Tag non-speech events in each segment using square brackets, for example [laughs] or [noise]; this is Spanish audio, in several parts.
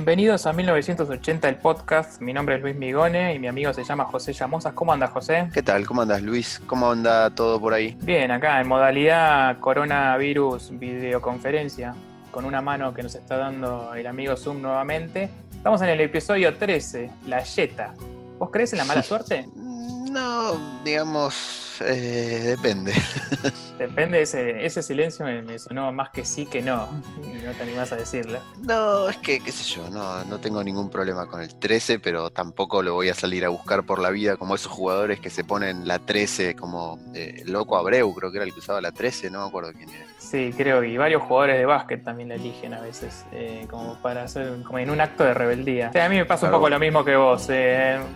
Bienvenidos a 1980 el podcast. Mi nombre es Luis Migone y mi amigo se llama José Llamosas. ¿Cómo andas, José? ¿Qué tal? ¿Cómo andas, Luis? ¿Cómo anda todo por ahí? Bien, acá en modalidad coronavirus videoconferencia, con una mano que nos está dando el amigo Zoom nuevamente. Estamos en el episodio 13, la Yeta. ¿Vos crees en la mala [laughs] suerte? No, digamos, eh, depende. [laughs] Depende, ese, ese silencio me, sonó más que sí que no. Y no te animás a decirlo. No, es que, qué sé yo, no, no tengo ningún problema con el 13, pero tampoco lo voy a salir a buscar por la vida como esos jugadores que se ponen la 13, como eh, Loco Abreu, creo que era el que usaba la 13, no me acuerdo quién era. Sí, creo, y varios jugadores de básquet también la eligen a veces, eh, como para hacer, como en un acto de rebeldía. a mí me pasa un poco lo mismo que vos.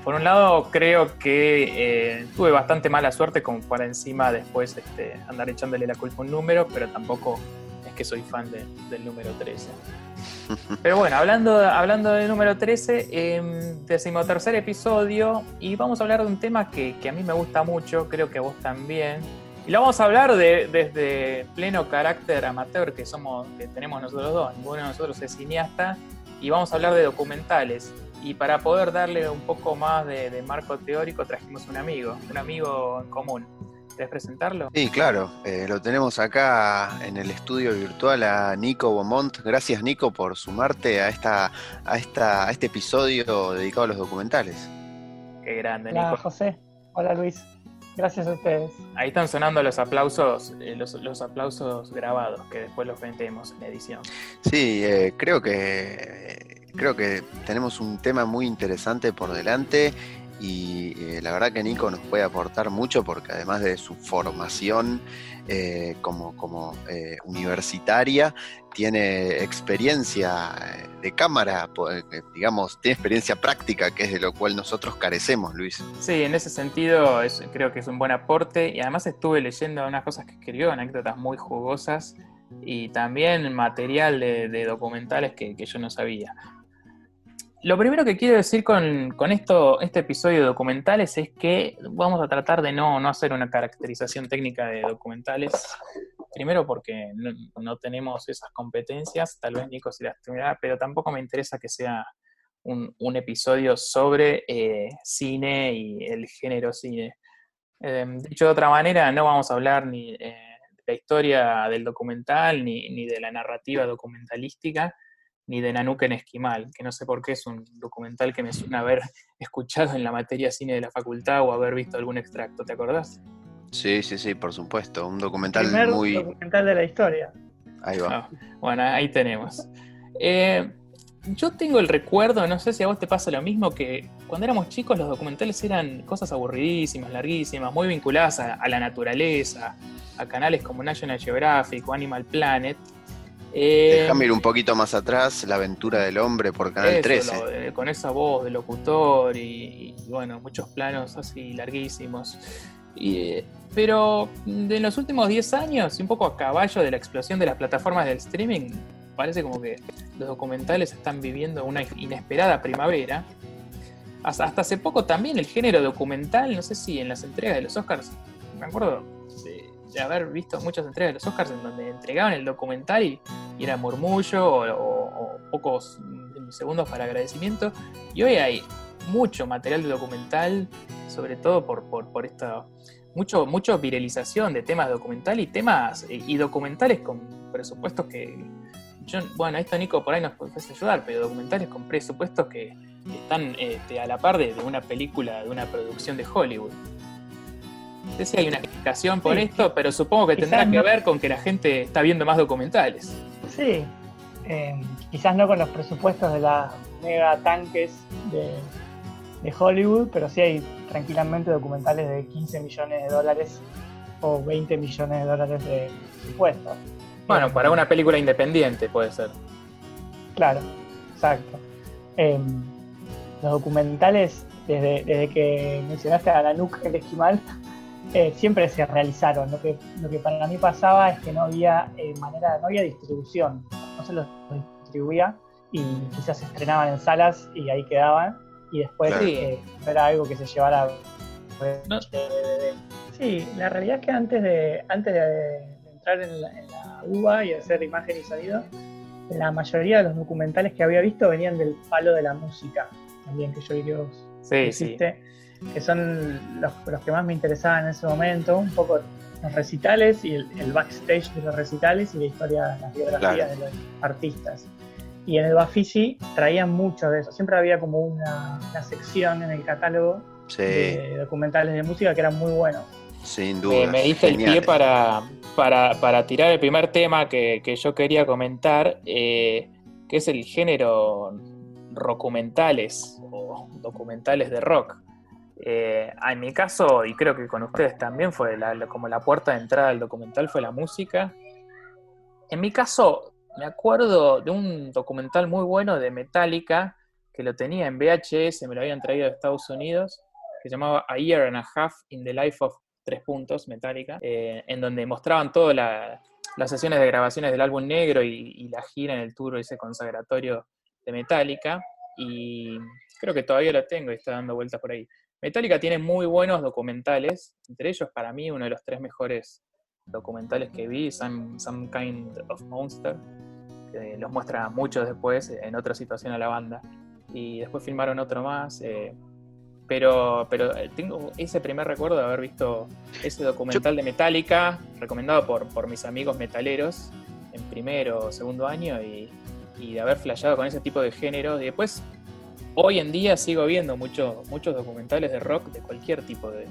Por un lado, creo que tuve bastante mala suerte como para encima después este, andar echándole la culpa a un número, pero tampoco es que soy fan del número 13. [laughs] Pero bueno, hablando, hablando del número 13, eh, decimotercer episodio, y vamos a hablar de un tema que, que a mí me gusta mucho, creo que a vos también y lo vamos a hablar de, desde pleno carácter amateur que somos, que tenemos nosotros dos. Ninguno de nosotros es cineasta. Y vamos a hablar de documentales. Y para poder darle un poco más de, marco teórico, trajimos un amigo, un amigo en común. ¿Querés presentarlo? Sí, claro. Eh, lo tenemos acá en el estudio virtual a Nico Beaumont. Gracias, Nico, por sumarte a, esta, a, esta, a este episodio dedicado a los documentales. Qué grande, Nico. Hola, José. Hola, Luis. Gracias a ustedes. Ahí están sonando los aplausos, eh, los, aplausos grabados, que después los vendemos en edición. Sí, eh, creo que creo que tenemos un tema muy interesante por delante y eh, la verdad que Nico nos puede aportar mucho porque además de su formación eh, como, como eh, universitaria, tiene experiencia de cámara, digamos, tiene experiencia práctica, que es de lo cual nosotros carecemos, Luis. Sí, en ese sentido creo que es un buen aporte y además estuve leyendo unas cosas que escribió, anécdotas muy jugosas y también material de, documentales que yo no sabía. Lo primero que quiero decir con, esto, este episodio de documentales es que vamos a tratar de no, hacer una caracterización técnica de documentales. Primero porque no, tenemos esas competencias, tal vez Nico se las tendrá, pero tampoco me interesa que sea un, episodio sobre eh, cine y el género cine. Eh, dicho de otra manera, no vamos a hablar ni eh, de la historia del documental ni, ni de la narrativa documentalística, ni de Nanuk en Esquimal, que no sé por qué es un documental que me suena haber [laughs] escuchado en la materia cine de la facultad o haber visto algún extracto, ¿te acordás? Sí, sí, sí, por supuesto, un documental Primer muy... documental de la historia. Ahí va. Ah, bueno, ahí tenemos. Eh, yo tengo el recuerdo, no sé si a vos te pasa lo mismo, que cuando éramos chicos los documentales eran cosas aburridísimas, larguísimas, muy vinculadas a la naturaleza, a canales como National Geographic o Animal Planet, eh, Déjame ir un poquito más atrás, La aventura del hombre por Canal 13. con esa voz de locutor y, bueno, muchos planos así larguísimos. pero en los últimos 10 años, un poco a caballo de la explosión de las plataformas del streaming, parece como que los documentales están viviendo una inesperada primavera. Hasta, hasta hace poco también el género documental, no sé si en las entregas de los Oscars, me acuerdo de haber visto muchas entregas de los Oscars en donde entregaban el documental y, era murmullo o, pocos segundos para agradecimiento. Y hoy hay mucho material de documental, sobre todo por, por, esta mucho, mucho viralización de temas documental y temas eh, y documentales con presupuestos que yo, bueno, esto Nico por ahí nos puede ayudar, pero documentales con presupuestos que están este, a la par de, una película, de una producción de Hollywood. No sé si hay una explicación por esto, pero supongo que tendrá que ver con que la gente está viendo más documentales. Sí, eh, quizás no con los presupuestos de las mega tanques de, Hollywood, pero sí hay tranquilamente documentales de 15 millones de dólares o 20 millones de dólares de presupuesto. Bueno, para una película independiente puede ser. Claro, exacto. Em, los documentales, desde, desde, que mencionaste a la nuca el esquimal, eh, siempre se realizaron. Lo que, lo que para mí pasaba es que no había eh, manera, no había distribución, no se los distribuía y quizás se estrenaban en salas y ahí quedaban. Y después eh, era algo que se llevara. Sí, la realidad es que antes de, antes de, entrar en la, UBA y hacer imagen y sonido, la mayoría de los documentales que había visto venían del palo de la música, también que yo vi que vos Sí, hiciste, que son los, los que más me interesaban en ese momento, un poco los recitales y el, el backstage de los recitales y la historia, las biografías Claro. de los artistas. Y en el Bafisi traían mucho de eso, siempre había como una, una sección en el catálogo Sí, de documentales de música que eran muy buenos. sin duda. me diste el pie para, para, para tirar el primer tema que, que yo quería comentar, eh, que es el género rockumentales o documentales de rock. Eh, en mi caso, y creo que con ustedes también, fue como la puerta de entrada al documental fue la música. En mi caso, me acuerdo de un documental muy bueno de Metallica, que lo tenía en VHS, me lo habían traído de Estados Unidos, que se llamaba A Year and a Half in the Life of Tres Puntos, Metallica, eh, en donde mostraban todas la- las sesiones de grabaciones del álbum negro y, y la gira en el tour ese consagratorio de Metallica. Y creo que todavía lo tengo y está dando vueltas por ahí. Metallica tiene muy buenos documentales, entre ellos para mí uno de los tres mejores documentales que vi, Some, Some Kind of Monster, que los muestra muchos después en otra situación a la banda. Y después filmaron otro más. eh, pero, pero eh, tengo ese primer recuerdo de haber visto ese documental de Metallica, recomendado por, por mis amigos metaleros en primero o segundo año, y, y de haber flasheado con ese tipo de género. Y después, hoy en día sigo viendo mucho- muchos documentales de rock de cualquier tipo de,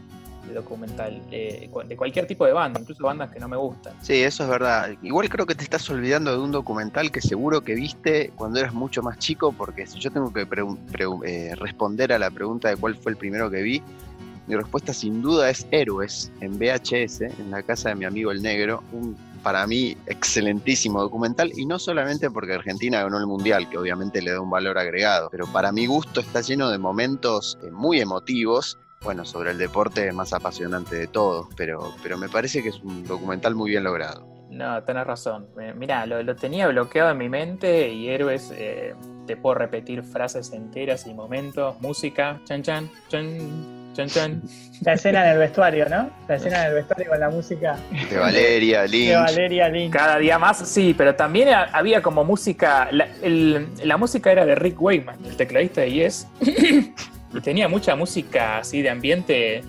documental, eh, de cualquier tipo de banda, incluso bandas que no me gustan. Sí, eso es verdad. Igual creo que te estás olvidando de un documental que seguro que viste cuando eras mucho más chico, porque si yo tengo que eh, responder a la pregunta de cuál fue el primero que vi, mi respuesta sin duda es Héroes en VHS, en la casa de mi amigo el negro, un para mí excelentísimo documental y no solamente porque Argentina ganó el mundial, que obviamente le da un valor agregado, pero para mi gusto está lleno de momentos eh, muy emotivos bueno, sobre el deporte más apasionante de todos, pero, pero me parece que es un documental muy bien logrado. No, tenés razón. Eh, Mirá, lo, lo tenía bloqueado en mi mente y héroes, eh, te puedo repetir frases enteras y momentos, música, chan chan, chan, chan chan. La escena en el vestuario, ¿no? La escena en el vestuario con la música De Valeria, de Lynch. Valeria Lynch. Cada día más, sí, pero también ha- había como música, la, el- la música era de Rick Wakeman, el tecladista de Yes, [coughs] y tenía mucha música así de ambiente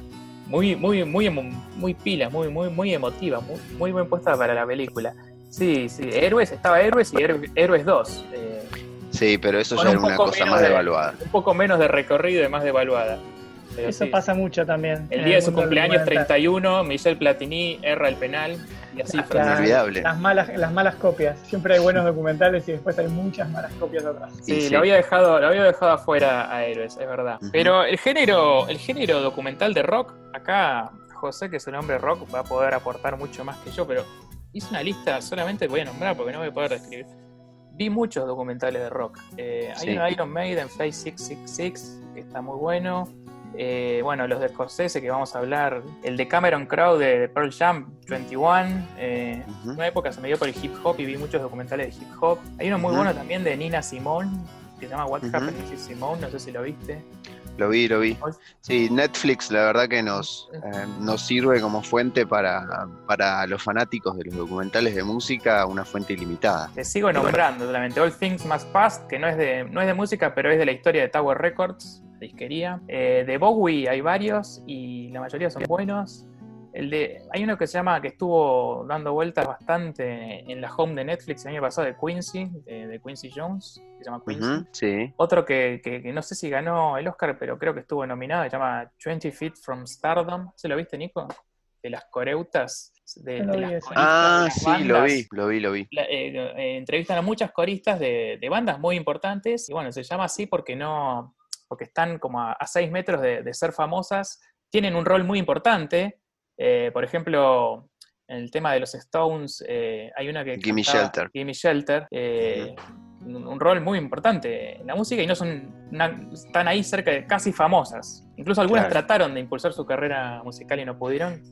muy, muy, muy, emo- muy pila, muy, muy, muy emotiva, muy, muy bien puesta para la película. Sí, sí, Héroes, estaba Héroes y Héroe- Héroes 2. eh, Sí, pero eso ya un era una cosa más de- devaluada. un poco menos de recorrido y más devaluada. Pero Eso sí. pasa mucho también. El día de su cumpleaños documental. 31, Michel Platini erra el penal y así fue. la- Inolvidable. Las malas, las malas copias. Siempre hay buenos documentales y después hay muchas malas copias atrás. Sí, sí. lo había dejado, lo había dejado afuera a Héroes, es verdad. Ujú. Pero el género, el género documental de rock, acá José, que es un hombre rock, va a poder aportar mucho más que yo, pero hice una lista, solamente voy a nombrar porque no voy a poder describir. Vi muchos documentales de rock. Eh, hay Sí. uno de Iron Maiden, Fly 666, que está muy bueno. Eh, bueno, los de Scorsese que vamos a hablar. El de Cameron Crowe de, de Pearl Jam 21. Eh, una época se me dio por el hip hop y vi muchos documentales de hip hop. Hay uno muy bueno también de Nina Simone, que se llama What. Happened to Simone, no sé si lo viste. Lo vi, lo vi. Sí, Netflix la verdad que nos, eh, nos sirve como fuente para, para los fanáticos de los documentales de música, una fuente ilimitada. Te sigo nombrando solamente All Things Must Pass, que no es de, no es de música, pero es de la historia de Tower Records, la disquería. Eh, de Bowie hay varios y la mayoría son buenos. El de, hay uno que se llama, que estuvo dando vueltas bastante en la home de Netflix el año pasado, de Quincy, de, de Quincy Jones, que se llama Quincy. Sí. Otro que, que- que no sé si ganó el Oscar, pero creo que estuvo nominado, se llama 20 Feet from Stardom. ¿Se lo viste, Nico? De las coreutas. De, las coristas Ah, de las sí, lo vi, lo vi, lo vi. La- eh, eh, entrevistan a muchas coristas de, de bandas muy importantes y bueno, se llama así porque no porque están como a, a seis metros de, de ser famosas, tienen un rol muy importante. Eh, por ejemplo, en el tema de los Stones, eh, hay una que... Gimme Shelter. Gimme Shelter. eh, un, un rol muy importante en la música y no son una- están ahí cerca de casi famosas. Incluso algunas Claro. trataron de impulsar su carrera musical y no pudieron.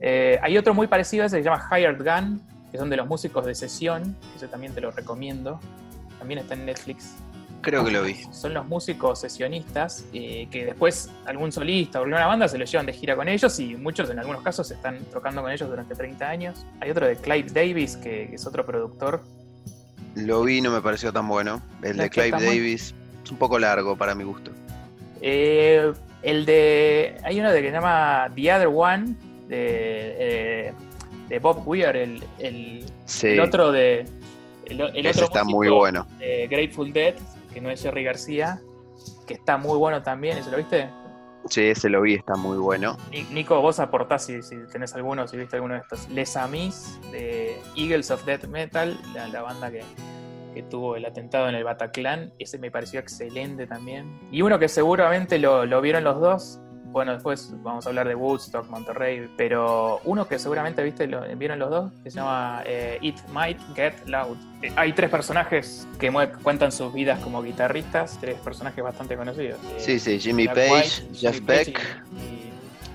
Eh, hay otro muy parecido a ese que se llama Hired Gun, que son de los músicos de sesión, ese también te lo recomiendo. También está en Netflix. Creo que lo vi. Son los músicos sesionistas eh, que después algún solista o alguna banda se lo llevan de gira con ellos y muchos en algunos casos están tocando con ellos durante 30 años. Hay otro de Clive Davis, que, que es otro productor Lo vi, no me pareció tan bueno. El No, de Clive muy- Davis es un poco largo para mi gusto. Eh, el de. Hay uno de que se llama The Other One, de, eh, de Bob Weir, el, el, Sí, el otro de. El, el ese otro está muy bueno. de Grateful Dead, que no es Jerry García, que está muy bueno también, ¿eso lo viste? Sí, ese lo vi, está muy bueno. Ni- Nico, vos aportás si, si tenés alguno, si viste alguno de estos. Les Amis, de Eagles of Death Metal, la, la banda que, que tuvo el atentado en el Bataclan. Ese me pareció excelente también. Y uno que seguramente lo, lo vieron los dos. Bueno, después vamos a hablar de Woodstock, Monterrey, pero uno que seguramente viste lo, vieron los dos, que se llama eh, It Might Get Loud. Eh, hay tres personajes que cuentan sus vidas como guitarristas, tres personajes bastante conocidos. Eh, Sí, sí, Jimmy Jack Page, White, Jeff Jimmy Beck.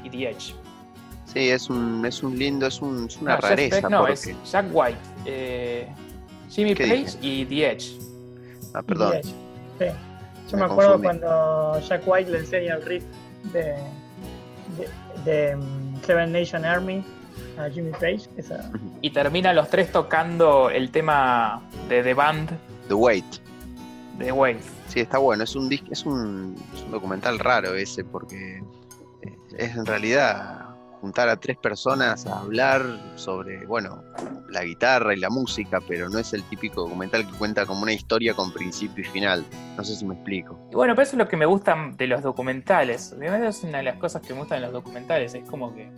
y, y The Edge. Sí, es un, es un lindo, es, un- es una No, Jeff rareza. Beck no, porque... es Jack White, eh, Jimmy ¿Qué Page dije? y The Edge. Ah, perdón. Sí. Sí. Yo Me me, acuerdo confundí. cuando Jack White le enseña el riff de, de, de, mm, Seven Nation Army a Jimmy Page. Esa, Y terminan los tres tocando el tema de The Band The Wait. de Wave. Sí, está bueno. Es un, es un, es un documental raro ese porque eh, es en realidad juntar a tres personas a hablar sobre, bueno, la guitarra y la música, pero no es el típico documental que cuenta como una historia con principio y final. No sé si me explico. Y bueno, pero eso es lo que me gusta de los documentales. Primero es una de las cosas que me gustan de los documentales. Es como que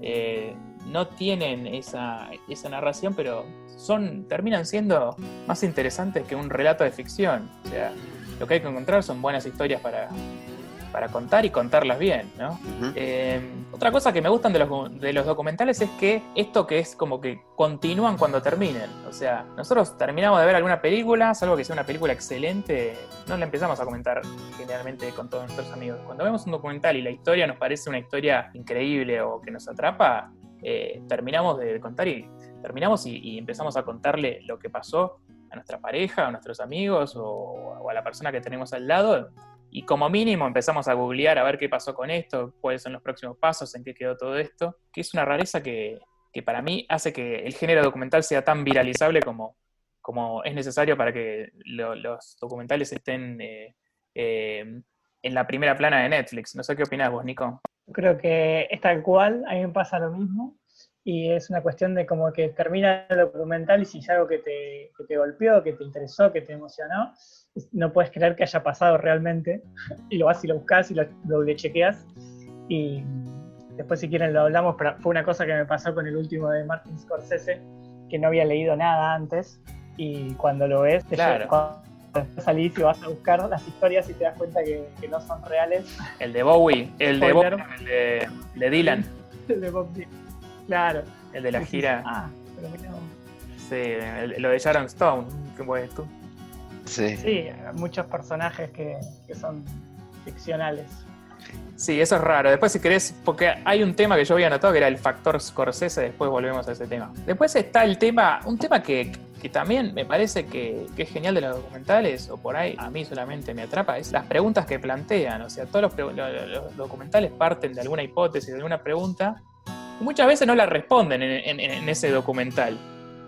eh, no tienen esa, esa narración, pero son terminan siendo más interesantes que un relato de ficción. O sea, lo que hay que encontrar son buenas historias para, para contar y contarlas bien, ¿no? Eh, otra cosa que me gustan de los, de los documentales es que esto que es como que continúan cuando terminen. O sea, nosotros terminamos de ver alguna película, salvo que sea una película excelente, no la empezamos a comentar generalmente con todos nuestros amigos. Cuando vemos un documental y la historia nos parece una historia increíble o que nos atrapa, eh, terminamos de contar y terminamos y, y empezamos a contarle lo que pasó a nuestra pareja, a nuestros amigos o, o a la persona que tenemos al lado y como mínimo empezamos a googlear a ver qué pasó con esto, cuáles son los próximos pasos, en qué quedó todo esto, que es una rareza que, que para mí hace que el género documental sea tan viralizable como, como es necesario para que lo- los documentales estén eh, eh, en la primera plana de Netflix. No sé qué opinas vos, Nico. creo que es tal cual, a mí me pasa lo mismo. Y es una cuestión de como que termina el documental y si es algo que te, que te golpeó, que te interesó, que te emocionó, no puedes creer que haya pasado realmente. [laughs] Y lo vas y lo buscas y lo doble chequeas. Y después si quieren lo hablamos, pero fue una cosa que me pasó con el último de Martin Scorsese, que no había leído nada antes. Y cuando lo ves, te Claro. cuando salís y vas a buscar las historias y te das cuenta que, que no son reales. El de Bowie, el de. Bowie, el de, el de Dylan, [laughs] de Bob Dylan. Claro. el de la gira. Ah, pero vos. Sí, el- lo de Sharon Stone, ¿qué puedes tú? Sí. Sí, muchos personajes que, que son ficcionales. Sí, eso es raro. Después, si querés, porque hay un tema que yo había anotado que era el factor Scorsese, después volvemos a ese tema. Después está el tema, un tema que, que también me parece que, que es genial de los documentales, o por ahí a mí solamente me atrapa, es las preguntas que plantean. O sea, todos los, los documentales parten de alguna hipótesis, de alguna pregunta, muchas veces no la responden en, en- en ese documental.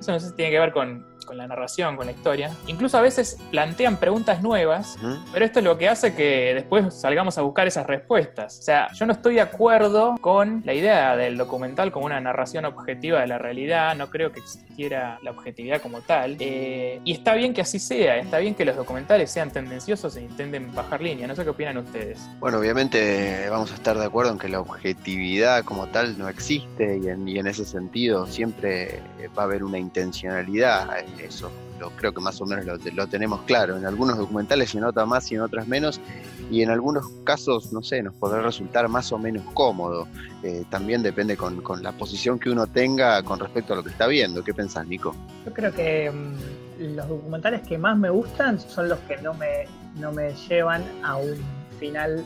Eso no sé si tiene que ver con, con la narración, con la historia. Incluso a veces plantean preguntas nuevas pero esto es lo que hace que después salgamos a buscar esas respuestas. O sea, yo no estoy de acuerdo con la idea del documental como una narración objetiva de la realidad. No creo que existiera la objetividad como tal. Eh, y está bien que así sea. Está bien que los documentales sean tendenciosos e intenten bajar línea. No sé qué opinan ustedes. Bueno, obviamente vamos a estar de acuerdo en que la objetividad como tal no existe y en, y en ese sentido siempre va a haber una intencionalidad. Eso creo que más o menos lo, tenemos claro. En algunos documentales se nota más y en otras menos. Y en algunos casos, no sé, nos podrá resultar más o menos cómodo. Eh, también depende con, con la posición que uno tenga con respecto a lo que está viendo. ¿Qué pensás, Nico? Yo creo que mm, los documentales que más me gustan son los que no me, no me llevan a un final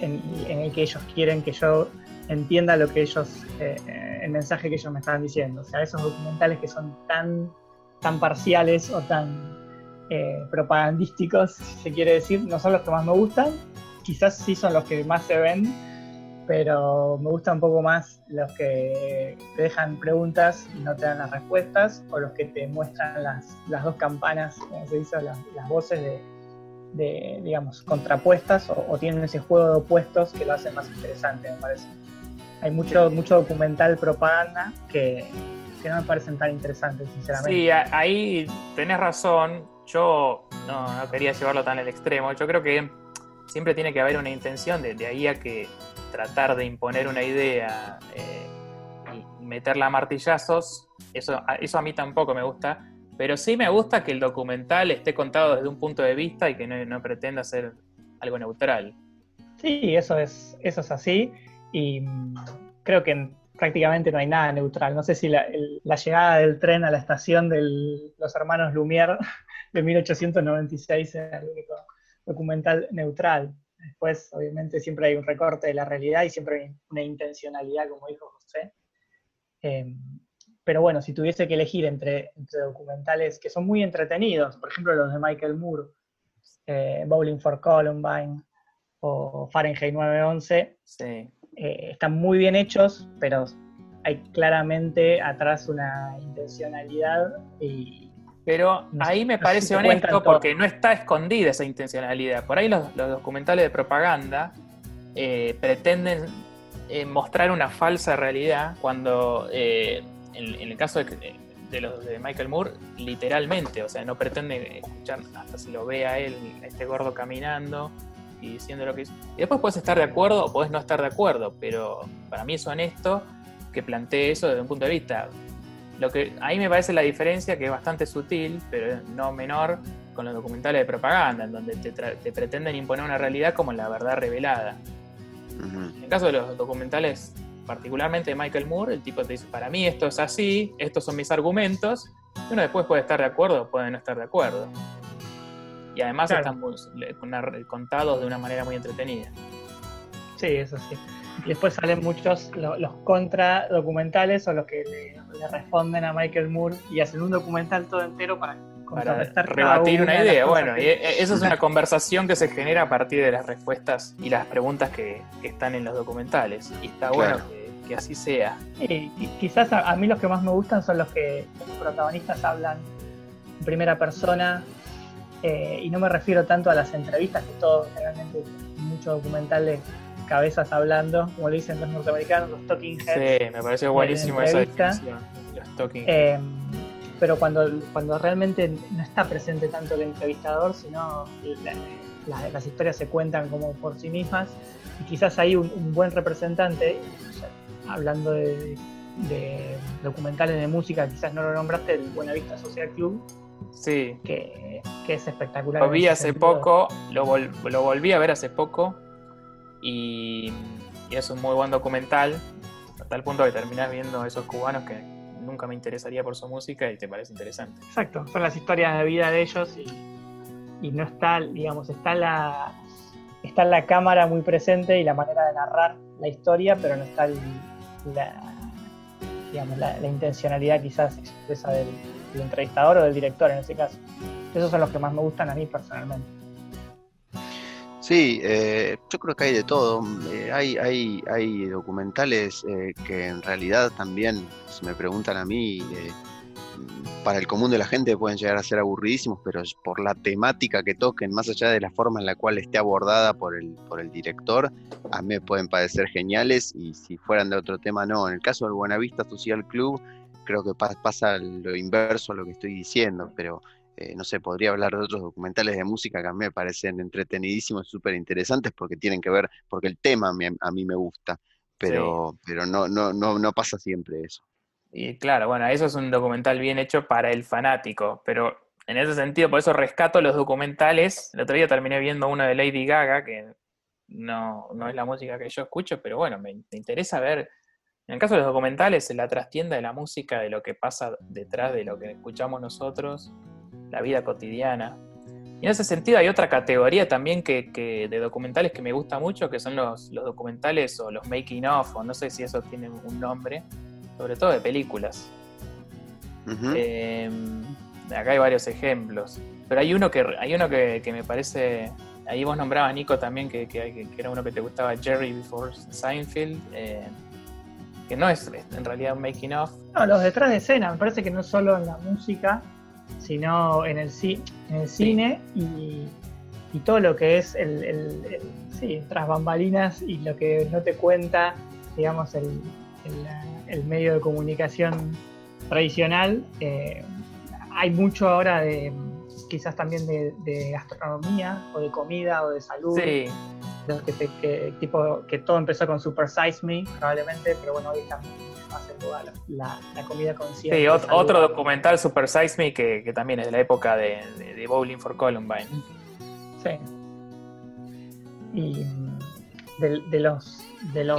en, el que ellos quieren que yo entienda lo que ellos, eh, eh, el mensaje que ellos me están diciendo. O sea, esos documentales que son tan, tan parciales o tan eh, propagandísticos, si se quiere decir, no son los que más me gustan. Quizás sí son los que más se ven, pero me gustan un poco más los que te dejan preguntas y no te dan las respuestas, o los que te muestran las, dos campanas, como se dice, las, voces de, digamos, contrapuestas, o, tienen ese juego de opuestos que lo hacen más interesante, me parece. Hay mucho, mucho documental propaganda que, que no me parecen tan interesantes, sinceramente. Sí, ahí tenés razón. Yo no, no quería llevarlo tan al extremo. Yo creo que siempre tiene que haber una intención de, ahí a que tratar de imponer una idea eh, y meterla a martillazos, eso, eso a mí tampoco me gusta, pero sí me gusta que el documental esté contado desde un punto de vista y que no, pretenda ser algo neutral. Sí, eso es, eso es así y mm, creo que prácticamente no hay nada neutral. No sé si la, llegada del tren a la estación de los hermanos Lumière [laughs] de 1896 era el único documental neutral. Después, obviamente, siempre hay un recorte de la realidad y siempre hay una intencionalidad, como dijo José. Em, pero bueno, si tuviese que elegir entre, documentales que son muy entretenidos, por ejemplo los de Michael Moore, eh, Bowling for Columbine o Fahrenheit 911, eh, están muy bien hechos, pero hay claramente atrás una intencionalidad y, pero ahí me parece honesto porque no está escondida esa intencionalidad. Por ahí los, documentales de propaganda eh, pretenden eh, mostrar una falsa realidad cuando eh, en, el caso de, los de Michael Moore, literalmente, o sea, no pretende escuchar hasta si lo ve a él, a este gordo caminando y diciendo lo que hizo. Y después puedes estar de acuerdo o puedes no estar de acuerdo, pero para mí es honesto que plantee eso desde un punto de vista lo que ahí me parece la diferencia que es bastante sutil, pero no menor, con los documentales de propaganda, en donde te, pretenden imponer una realidad como la verdad revelada. En el caso de los documentales, particularmente de Michael Moore, el tipo te dice, para mí esto es así, estos son mis argumentos, y uno después puede estar de acuerdo o puede no estar de acuerdo. Y además están contados de una manera muy entretenida. Sí, eso sí. Después salen muchos los, contra documentales o los que le, responden a Michael Moore y hacen un documental todo entero para para rebatir una idea. Bueno, y e, eso es una conversación que se genera a partir de las respuestas y las preguntas que, están en los documentales. Y está bueno que, así sea. Y, quizás a, mí los que más me gustan son los que los protagonistas hablan en primera persona. Eh, y no me refiero tanto a las entrevistas, que todo, generalmente, muchos documentales cabezas hablando, como le dicen los norteamericanos, los talking heads. Sí, me pareció buenísimo esa definición, los talking eh, pero cuando, cuando realmente no está presente tanto el entrevistador, sino las historias se cuentan como por sí mismas, y quizás hay un, buen representante, hablando de, documentales de música, quizás no lo nombraste, el Buenavista Social Club, Sí. Que, es espectacular. Lo vi hace poco, lo, lo, volví a ver hace poco y, es un muy buen documental, a tal punto que terminas viendo esos cubanos que nunca me interesaría por su música y te parece interesante. Exacto, son las historias de vida de ellos y, no está, digamos, está la, está la cámara muy presente y la manera de narrar la historia, pero no está la, digamos, la, intencionalidad quizás expresa del, del entrevistador o del director en ese caso. Esos son los que más me gustan a mí personalmente. Sí, eh, yo creo que hay de todo. Eh, hay, hay, hay documentales eh, que en realidad también, si me preguntan a mí, para el común de la gente pueden llegar a ser aburridísimos, pero por la temática que toquen, más allá de la forma en la cual esté abordada por el, por el director, a mí me pueden parecer geniales y si fueran de otro tema no. En el caso del Buenavista Social Club, creo que pasa lo inverso a lo que estoy diciendo, pero eh, no sé, podría hablar de otros documentales de música que a mí me parecen entretenidísimos y súper interesantes porque tienen que ver, porque el tema a mí, me gusta, pero, pero no, no, no, no pasa siempre eso. Y claro, bueno, eso es un documental bien hecho para el fanático, pero en ese sentido, por eso rescato los documentales. El otro día terminé viendo uno de Lady Gaga, que no, no es la música que yo escucho, pero bueno, me, me interesa ver en el caso de los documentales, la trastienda de la música, de lo que pasa detrás de lo que escuchamos nosotros, la vida cotidiana. Y en ese sentido hay otra categoría también que, de documentales que me gusta mucho, que son los, documentales o los making of, o no sé si eso tiene un nombre, sobre todo de películas. Em, acá hay varios ejemplos, pero hay uno que, hay uno que, me parece ahí vos nombrabas, Nico, también que, que, era uno que te gustaba, Jerry Before Seinfeld, eh, que no es en realidad un making of. No, los detrás de escena, me parece que no solo en la música, sino en el, en el cine y, todo lo que es el, el, sí, tras bambalinas y lo que no te cuenta, digamos, el, medio de comunicación tradicional. Eh, hay mucho ahora de quizás también de, gastronomía o de comida o de salud. Sí. Que, tipo, que todo empezó con Super Size Me, probablemente, pero bueno, hoy también hace lugar la, la, comida consciente. Sí, otro documental Super Size Me que, también es de la época de, de, Bowling for Columbine. Sí. Y de, los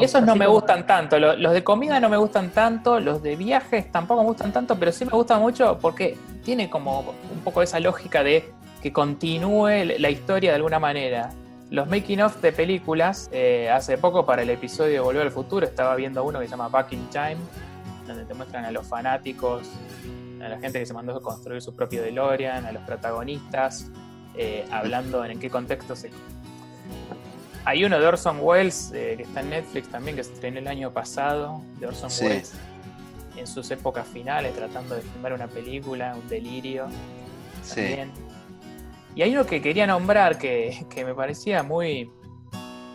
esos no me gustan tanto, los, de comida no me gustan tanto, los de viajes tampoco me gustan tanto, pero sí me gustan mucho porque tiene como un poco esa lógica de que continúe la historia de alguna manera. Los making of de películas, eh, hace poco para el episodio de Volver al Futuro estaba viendo uno que se llama Back in Time, donde te muestran a los fanáticos, a la gente que se mandó a construir su propio DeLorean, a los protagonistas, eh, hablando en qué contexto se hay uno de Orson Welles eh, que está en Netflix también, que se estrenó el año pasado, de Orson Welles, en sus épocas finales, tratando de filmar una película, un delirio. También. Y hay uno que quería nombrar que, me parecía muy.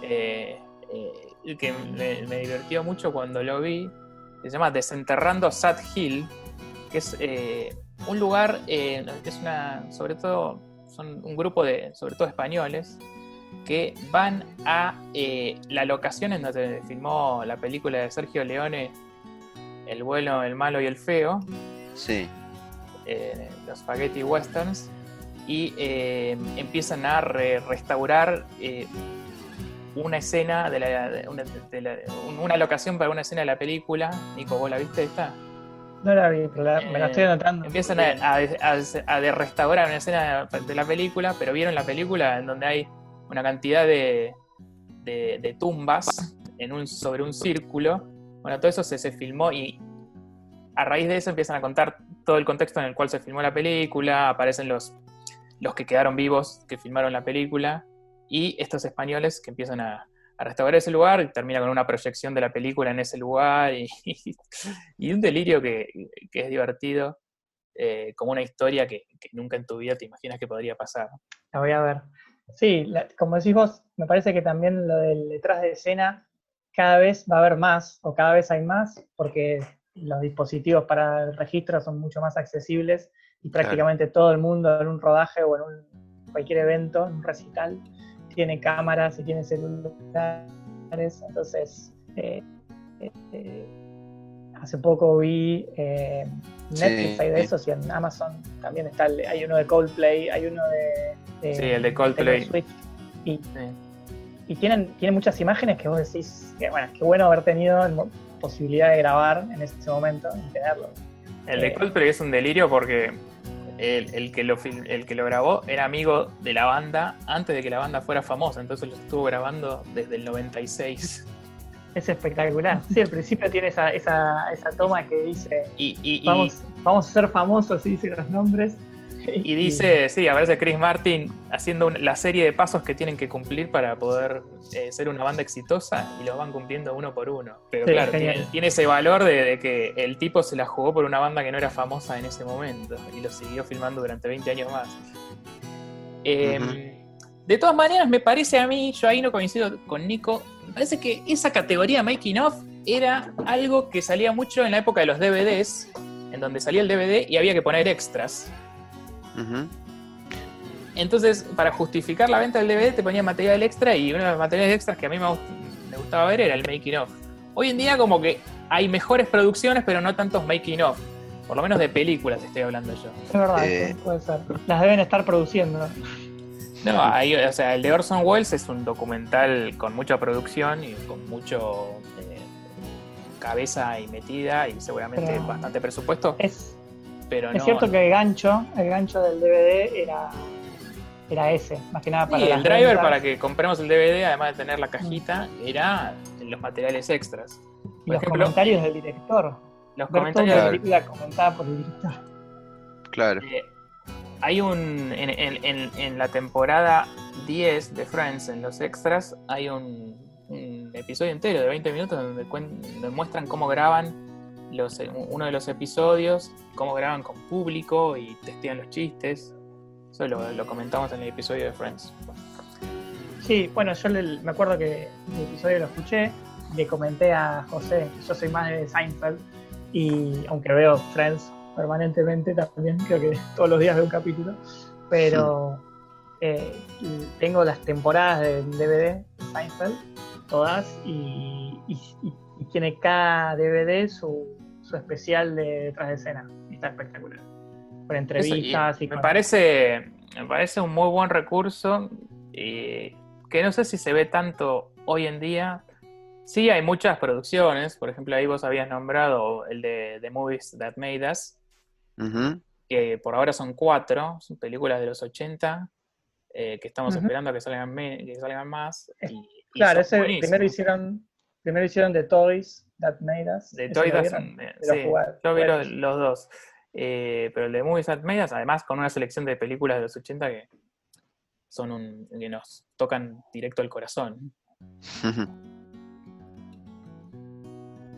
Eh, eh, que me, divirtió mucho cuando lo vi. Se llama Desenterrando Sad Hill, que es un lugar, es una. sobre todo, son un grupo de, sobre todo españoles, que van a eh, la locación en donde filmó la película de Sergio Leone, El bueno, el malo y el feo. Sí. Eh, los spaghetti westerns. Y eh, empiezan a restaurar una escena de la, una, locación para una escena de la película. Nico, ¿vos la viste esta? No la vi, pero me la estoy anotando. Empiezan a, a, restaurar una escena de la película, pero vieron la película en donde hay una cantidad de, de, tumbas en un, sobre un círculo. Bueno, todo eso se, se filmó y a raíz de eso empiezan a contar todo el contexto en el cual se filmó la película, aparecen los, los que quedaron vivos que filmaron la película y estos españoles que empiezan a, restaurar ese lugar y termina con una proyección de la película en ese lugar y, [laughs] y un delirio que, que es divertido, eh, como una historia que, que, nunca en tu vida te imaginas que podría pasar. La voy a ver. Sí, como decís vos, me parece que también lo del detrás de escena cada vez va a haber más o cada vez hay más porque los dispositivos para el registro son mucho más accesibles y prácticamente todo el mundo en un rodaje o en un, cualquier evento, en un recital, tiene cámaras y tiene celulares. Entonces, eh, eh, hace poco vi eh, Netflix, hay de esos y en Amazon también está, hay uno de Coldplay, hay uno de sí, el de Coldplay. Y, y tienen, tienen muchas imágenes que vos decís, que bueno, qué bueno haber tenido posibilidad de grabar en ese momento y tenerlo. El de eh, Coldplay es un delirio porque el, que lo, el que lo grabó era amigo de la banda antes de que la banda fuera famosa, entonces lo estuvo grabando desde el 96. Es espectacular. Sí, al principio tiene esa, esa, esa toma que dice, vamos, vamos a ser famosos, y dice los nombres, [laughs] y dice, sí, aparece Chris Martin haciendo la serie de pasos que tienen que cumplir para poder eh, ser una banda exitosa y los van cumpliendo uno por uno. Pero claro, tiene, ese valor de, que el tipo se la jugó por una banda que no era famosa en ese momento y lo siguió filmando durante 20 años más. Em, de todas maneras, me parece a mí, yo ahí no coincido con Nico, me parece que esa categoría Making of era algo que salía mucho en la época de los DVDs, en donde salía el DVD y había que poner extras. Entonces, para justificar la venta del DVD te ponía material extra y uno de los materiales extras que a mí me, gustaba ver era el making of. Hoy en día como que hay mejores producciones, pero no tantos making of. Por lo menos de películas estoy hablando yo. Es verdad, eh. puede ser. Las deben estar produciendo. No, hay, o sea, el de Orson Welles es un documental con mucha producción y con mucho eh, cabeza y metida y seguramente bastante presupuesto. Es, es cierto que el gancho, el gancho del DVD era, era ese, más que nada para. Sí, el driver para que compremos el DVD, además de tener la cajita, era los materiales extras. y los comentarios del director. Los comentarios de la película comentada por el director. Claro. Eh, hay un. En, la temporada 10 de Friends, en los extras, hay un, episodio entero de 20 minutos donde, muestran cómo graban los, uno de los episodios, cómo graban con público y testean los chistes. Eso lo, comentamos en el episodio de Friends. Sí, bueno, yo me acuerdo que el episodio lo escuché, le comenté a José, yo soy más de Seinfeld, y aunque veo Friends permanentemente también, creo que todos los días veo un capítulo, pero eh, tengo las temporadas de DVD de Seinfeld, todas, y, tiene cada DVD su, especial de detrás de escena, y está espectacular. Por entrevistas y, me parece me parece un muy buen recurso y que no sé si se ve tanto hoy en día. Sí, hay muchas producciones, por ejemplo, ahí vos habías nombrado el de The Movies That Made Us, que por ahora son cuatro, son películas de los 80, eh, que estamos esperando que salgan, que salgan más. claro, ese primero hicieron, primero hicieron The Toys That Made Us. The Toys That sí, yo vi los, los dos. Eh, pero el de Movies That Made Us, además con una selección de películas de los 80 que son un, que nos tocan directo al corazón. [laughs]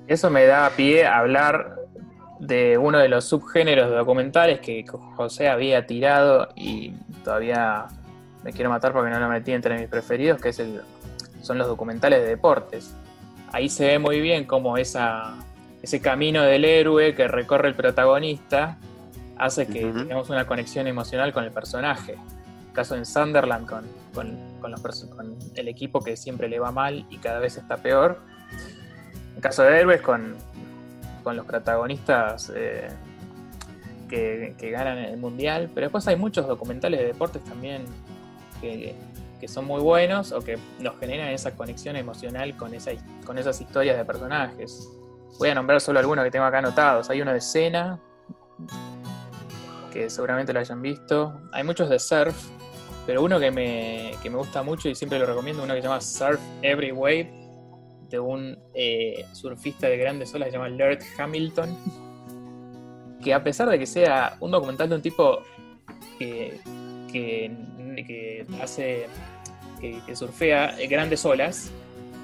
Eso me da pie a hablar de uno de los subgéneros de documentales que José había tirado y todavía me quiero matar porque no lo metí entre mis preferidos, que es el, son los documentales de deportes. Ahí se ve muy bien cómo esa, ese camino del héroe que recorre el protagonista hace que tengamos una conexión emocional con el personaje. caso en Sunderland con, con, los, con el equipo que siempre le va mal y cada vez está peor. En caso de héroes con, con los protagonistas eh, que, ganan el mundial, pero después hay muchos documentales de deportes también que, son muy buenos o que nos generan esa conexión emocional con, esa, con esas historias de personajes. Voy a nombrar solo algunos que tengo acá anotados. Hay uno de Cena, que seguramente lo hayan visto. Hay muchos de surf, pero uno que me, que me gusta mucho y siempre lo recomiendo, uno que se llama Surf Every Wave, de un eh, surfista de grandes olas que se llama Laird Hamilton, que a pesar de que sea un documental de un tipo que, que, hace, que, surfea grandes olas,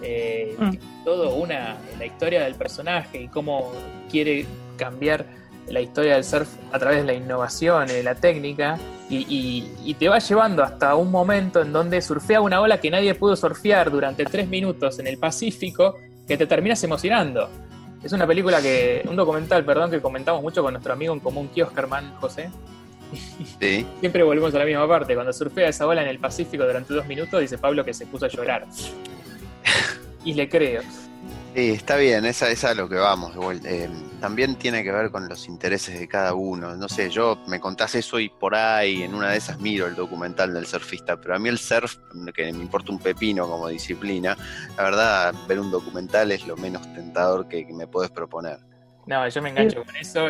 eh, mm. todo una, la historia del personaje y cómo quiere cambiar la historia del surf a través de la innovación y de la técnica y, te va llevando hasta un momento en donde surfea una ola que nadie pudo surfear durante tres minutos en el Pacífico que te terminas emocionando. Es una película que, un documental, perdón, que comentamos mucho con nuestro amigo en común, Kioskerman, José. Sí. [laughs] Siempre volvemos a la misma parte. Cuando surfea esa ola en el Pacífico durante dos minutos, dice Pablo que se puso a llorar. [laughs] y le creo. Sí, está bien, esa, es a lo que vamos. Eh, también tiene que ver con los intereses de cada uno. No sé, yo me contás eso y por ahí en una de esas miro el documental del surfista, pero a mí el surf, que me importa un pepino como disciplina, la verdad, ver un documental es lo menos tentador que, me puedes proponer. No, yo me engancho con eso.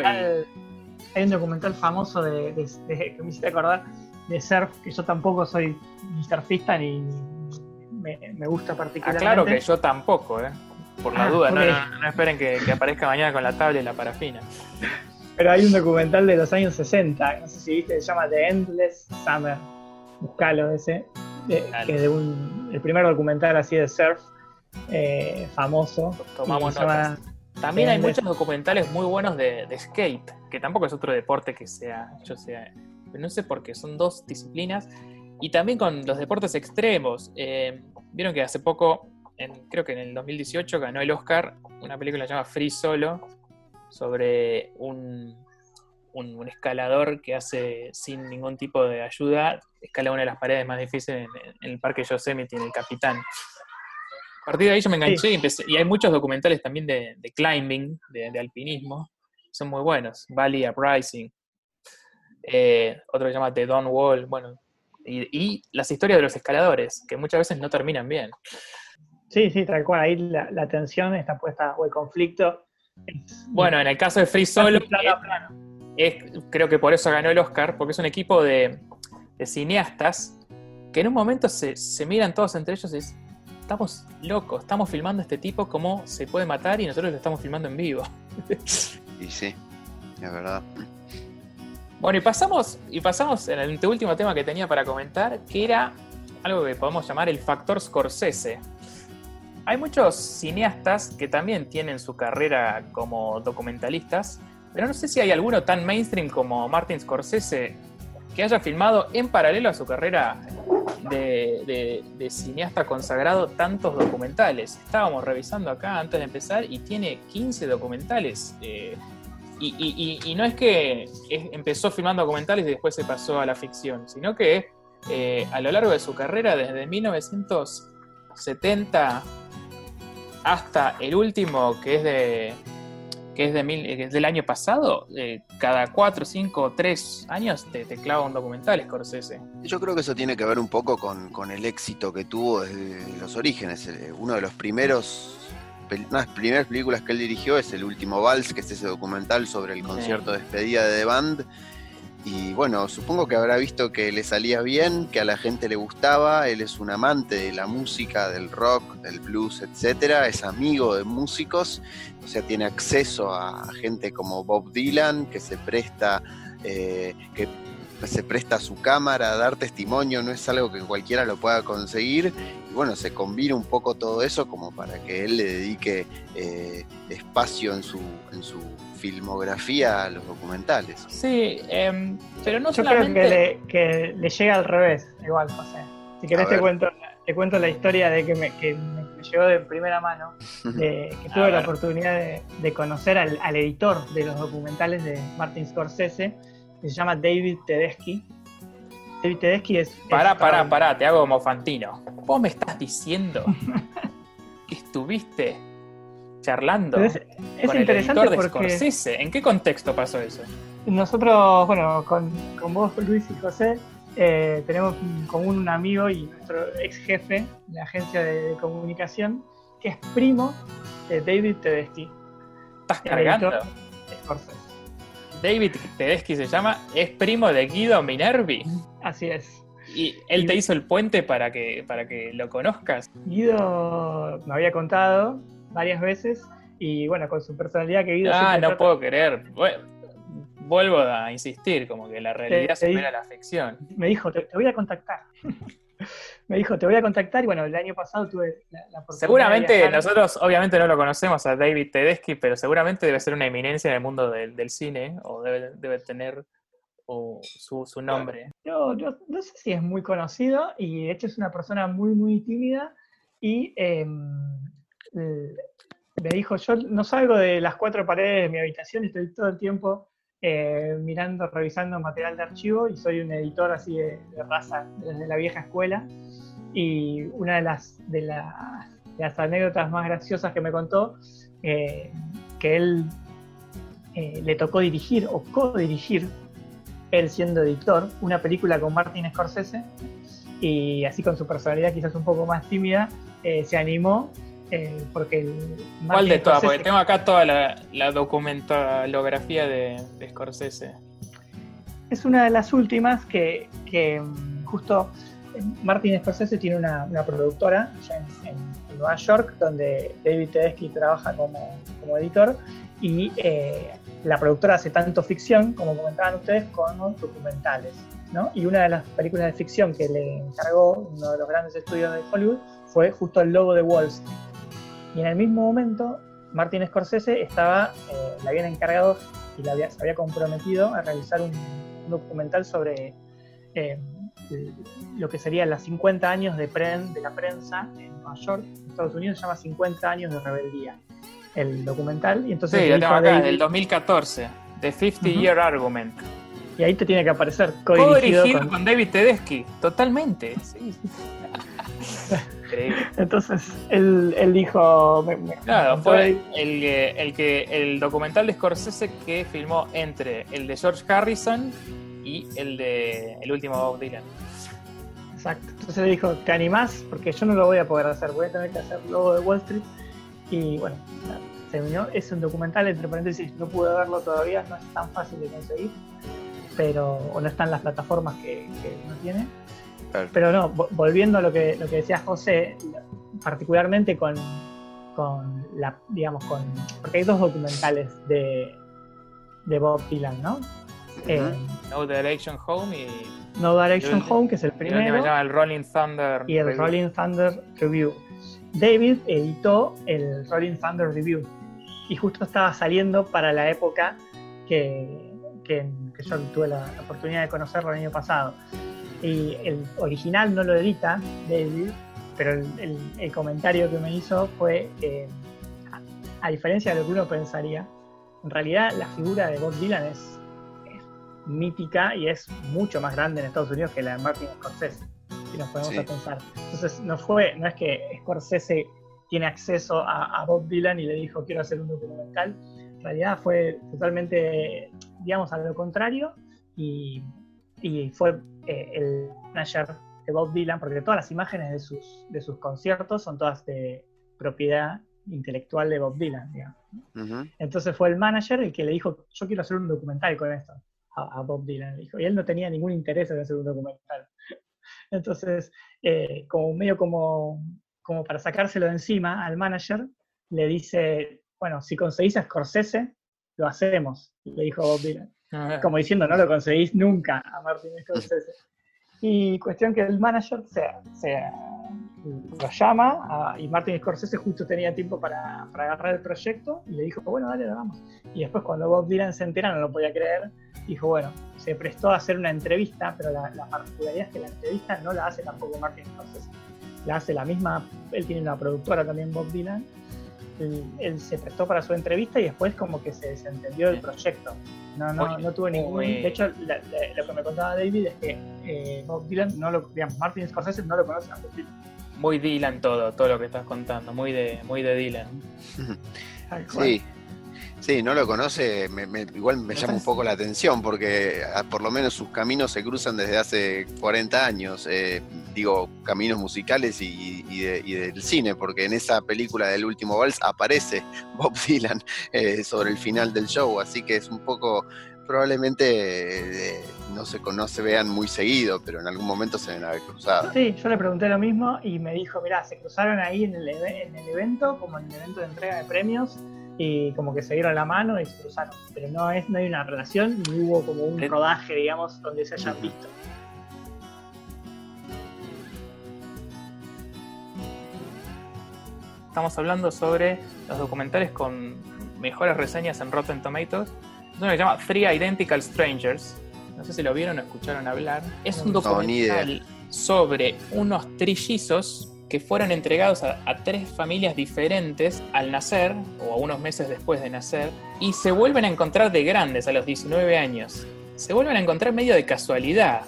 Hay un documental famoso de, que me hiciste acordar de surf, que yo tampoco soy ni surfista ni me, me gusta particularmente. Ah, claro que yo tampoco, ¿eh? por la ah, duda, no, esperen que, aparezca mañana con la tabla y la parafina. Pero hay un documental de los años 60, no sé si viste, se llama The Endless Summer. Buscalo ese, que es de un, el primer documental así de surf eh, famoso. Tomamos También hay muchos documentales muy buenos de, skate, que tampoco es otro deporte que sea, yo sea, no sé por qué, son dos disciplinas. Y también con los deportes extremos. Eh, vieron que hace poco creo que en el 2018 ganó el Oscar una película llamada Free Solo sobre un, un, escalador que hace sin ningún tipo de ayuda, escala una de las paredes más difíciles en, el parque Yosemite, en el Capitán. A partir de ahí yo me enganché y, empecé, y hay muchos documentales también de, climbing, de, alpinismo, son muy buenos. Valley Uprising, eh, otro que se llama The Dawn Wall, bueno, y, y, las historias de los escaladores, que muchas veces no terminan bien. Sí, sí, tal cual. Ahí la, tensión está puesta, o el conflicto. Bueno, en el caso de Free Solo, creo que por eso ganó el Oscar, porque es un equipo de, cineastas que en un momento se, miran todos entre ellos y dicen, estamos locos, estamos filmando a este tipo cómo se puede matar y nosotros lo estamos filmando en vivo. [laughs] y sí, es verdad. Bueno, y pasamos, y pasamos en el último tema que tenía para comentar, que era algo que podemos llamar el factor Scorsese. Hay muchos cineastas que también tienen su carrera como documentalistas, pero no sé si hay alguno tan mainstream como Martin Scorsese que haya filmado en paralelo a su carrera de, cineasta consagrado tantos documentales. Estábamos revisando acá antes de empezar y tiene 15 documentales. Eh, y, no es que empezó filmando documentales y después se pasó a la ficción, sino que eh, a lo largo de su carrera, desde 1970 hasta el último, que es de que es, de mil, del año pasado, eh, cada cuatro, cinco, tres años te, te, clava un documental Scorsese. Yo creo que eso tiene que ver un poco con, con el éxito que tuvo desde los orígenes. Eh, uno de los primeros, las primeras películas que él dirigió es El Último Vals, que es ese documental sobre el concierto de despedida de The Band y bueno, supongo que habrá visto que le salía bien, que a la gente le gustaba. Él es un amante de la música, del rock, del blues, etcétera. Es amigo de músicos, o sea, tiene acceso a gente como Bob Dylan, que se presta, eh, que se presta su cámara a dar testimonio. No es algo que cualquiera lo pueda conseguir. Y bueno, se combina un poco todo eso como para que él le dedique eh, espacio en su filmografía a los documentales. Sí, em, pero no Yo solamente... creo que le, que le, llega al revés, igual, José. Si querés te cuento, te cuento la historia de que me, que me llegó de primera mano, [laughs] de, que tuve la oportunidad de, conocer al, editor de los documentales de Martin Scorsese, que se llama David Tedeschi. David Tedeschi es... Pará, pará, pará, te hago como Fantino. ¿Vos me estás diciendo [laughs] que estuviste charlando es, con interesante el editor de Scorsese. ¿En qué contexto pasó eso? Nosotros, bueno, con, con vos, Luis y José, eh, tenemos en común un amigo y nuestro ex jefe de la agencia de, comunicación, que es primo de David Tedeschi. ¿Estás cargando? David Tedeschi se llama, es primo de Guido Minervi. Así es. ¿Y él te hizo el puente para que, para que lo conozcas? Guido me había contado varias veces y bueno, con su personalidad que Guido... Ah, no puedo creer. vuelvo a insistir, como que la realidad supera la ficción. Me dijo, te, voy a contactar. [laughs] me dijo, te voy a contactar y bueno, el año pasado tuve la, oportunidad Seguramente, nosotros obviamente no lo conocemos a David Tedeschi, pero seguramente debe ser una eminencia en el mundo del, cine o debe, debe tener su, su, nombre. Yo, yo, no sé si es muy conocido y de hecho es una persona muy, muy tímida y em, me dijo, yo no salgo de las cuatro paredes de mi habitación, estoy todo el tiempo eh, mirando, revisando material de archivo y soy un editor así de, raza desde la vieja escuela. Y una de las, de, las anécdotas más graciosas que me contó, eh, que él eh, le tocó dirigir o co-dirigir, él siendo editor, una película con Martin Scorsese y así con su personalidad quizás un poco más tímida, se animó eh, porque el ¿Cuál de todas? Porque tengo acá toda la, la documentalografía de, Scorsese. Es una de las últimas que, mm, justo eh, Martin Scorsese tiene una, productora en, Nueva York donde David Tedeschi trabaja como, editor y eh, la productora hace tanto ficción, como comentaban ustedes, como documentales. Y una de las películas de ficción que le encargó uno de los grandes estudios de Hollywood fue justo el logo de Wall Street y en el mismo momento, Martin Scorsese estaba, eh, le habían encargado y había, se había comprometido a realizar un, documental sobre eh, lo que serían los 50 años de, de la prensa en Nueva York, Estados Unidos, se llama 50 años de rebeldía, el documental. Y entonces sí, lo tengo acá, del 2014, The 50 Year Argument. Y ahí te tiene que aparecer co-dirigido, con... David Tedeschi, totalmente. Sí. [laughs] Entonces él, él dijo. claro, fue el, el, que, el documental de Scorsese que filmó entre el de George Harrison y el de el último Bob Dylan. Exacto. Entonces él dijo: ¿Te animás? Porque yo no lo voy a poder hacer, voy a tener que hacer luego de Wall Street. Y bueno, se unió. Es un documental, entre paréntesis, no pude verlo todavía, no es tan fácil de conseguir, pero o no están las plataformas que, que uno tiene pero no, volviendo a lo que, lo que decía José, particularmente con, con la, digamos, con, porque hay dos documentales de, de Bob Dylan, ¿no? Eh, No Direction Home y. No Direction Home, que es el primero. me llama el Rolling Thunder. y el Review. Rolling Thunder Review. David editó el Rolling Thunder Review y justo estaba saliendo para la época que, que- que yo tuve la, la oportunidad de conocerlo el año pasado. Y el original no lo edita David, pero el, el- el comentario que me hizo fue que, a, a diferencia de lo que uno pensaría, en realidad la figura de Bob Dylan es, es mítica y es mucho más grande en Estados Unidos que la de Martin Scorsese si nos Sí. a pensar. Entonces, no fue, no es que Scorsese tiene acceso a, a Bob Dylan y le dijo quiero hacer un documental. En realidad fue totalmente, digamos, a lo contrario y, y fue eh, el manager de Bob Dylan, porque todas las imágenes de sus, de sus conciertos son todas de propiedad intelectual de Bob Dylan, digamos. Entonces fue el manager el que le dijo, yo quiero hacer un documental con esto, a, a Bob Dylan. le dijo. Y él no tenía ningún interés en hacer un documental. Entonces, eh, como medio como, como para sacárselo de encima al manager, le dice, bueno, si conseguís a Scorsese, lo hacemos, le dijo Bob Dylan. Como diciendo, no lo conseguís nunca a Martin Scorsese. Y cuestión que el manager se, se lo llama a- y Martin Scorsese justo tenía tiempo para, para agarrar el proyecto y le dijo, bueno, dale, lo vamos. Y después cuando Bob Dylan se entera, no lo podía creer, dijo, bueno, se prestó a hacer una entrevista, pero la, la particularidad es que la entrevista no la hace tampoco Martin Scorsese. La hace la misma, él tiene una productora también, Bob Dylan. Él, él se prestó para su entrevista y después como que se desentendió del proyecto. No, no, no tuvo ningún... De hecho, la- la- lo que me contaba David es que eh, Bob Dylan no lo... Digamos, Martin Scorsese no lo conoce a Bob Dylan. Muy Dylan todo, todo lo que estás contando, muy de, muy de Dylan. Sí, sí, no lo conoce, me- me- igual me llama un poco la atención porque ah, por lo menos sus caminos se cruzan desde hace 40 años, eh, digo, caminos musicales y, y de- y del cine, porque en esa película del último vals aparece [laughs] Bob Dylan eh, sobre el final del show, así que es un poco, probablemente eh, no, se, no se vean muy seguido, pero en algún momento se deben haber cruzado. Sí, yo le pregunté lo mismo y me dijo, mirá, se cruzaron ahí en el, en el evento, como en el evento de entrega de premios, y como que se dieron la mano y se cruzaron. Pero no, es, no hay una relación, ni hubo como un Eh. rodaje, digamos, donde se hayan visto. Estamos hablando sobre los documentales con mejores reseñas en Rotten Tomatoes. Es uno que se llama Three Identical Strangers. No sé si lo vieron o escucharon hablar. Es un No, documental sobre unos trillizos que fueron entregados a, a tres familias diferentes al nacer, o a unos meses después de nacer, y se vuelven a encontrar de grandes a los 19 años. Se vuelven a encontrar medio de casualidad.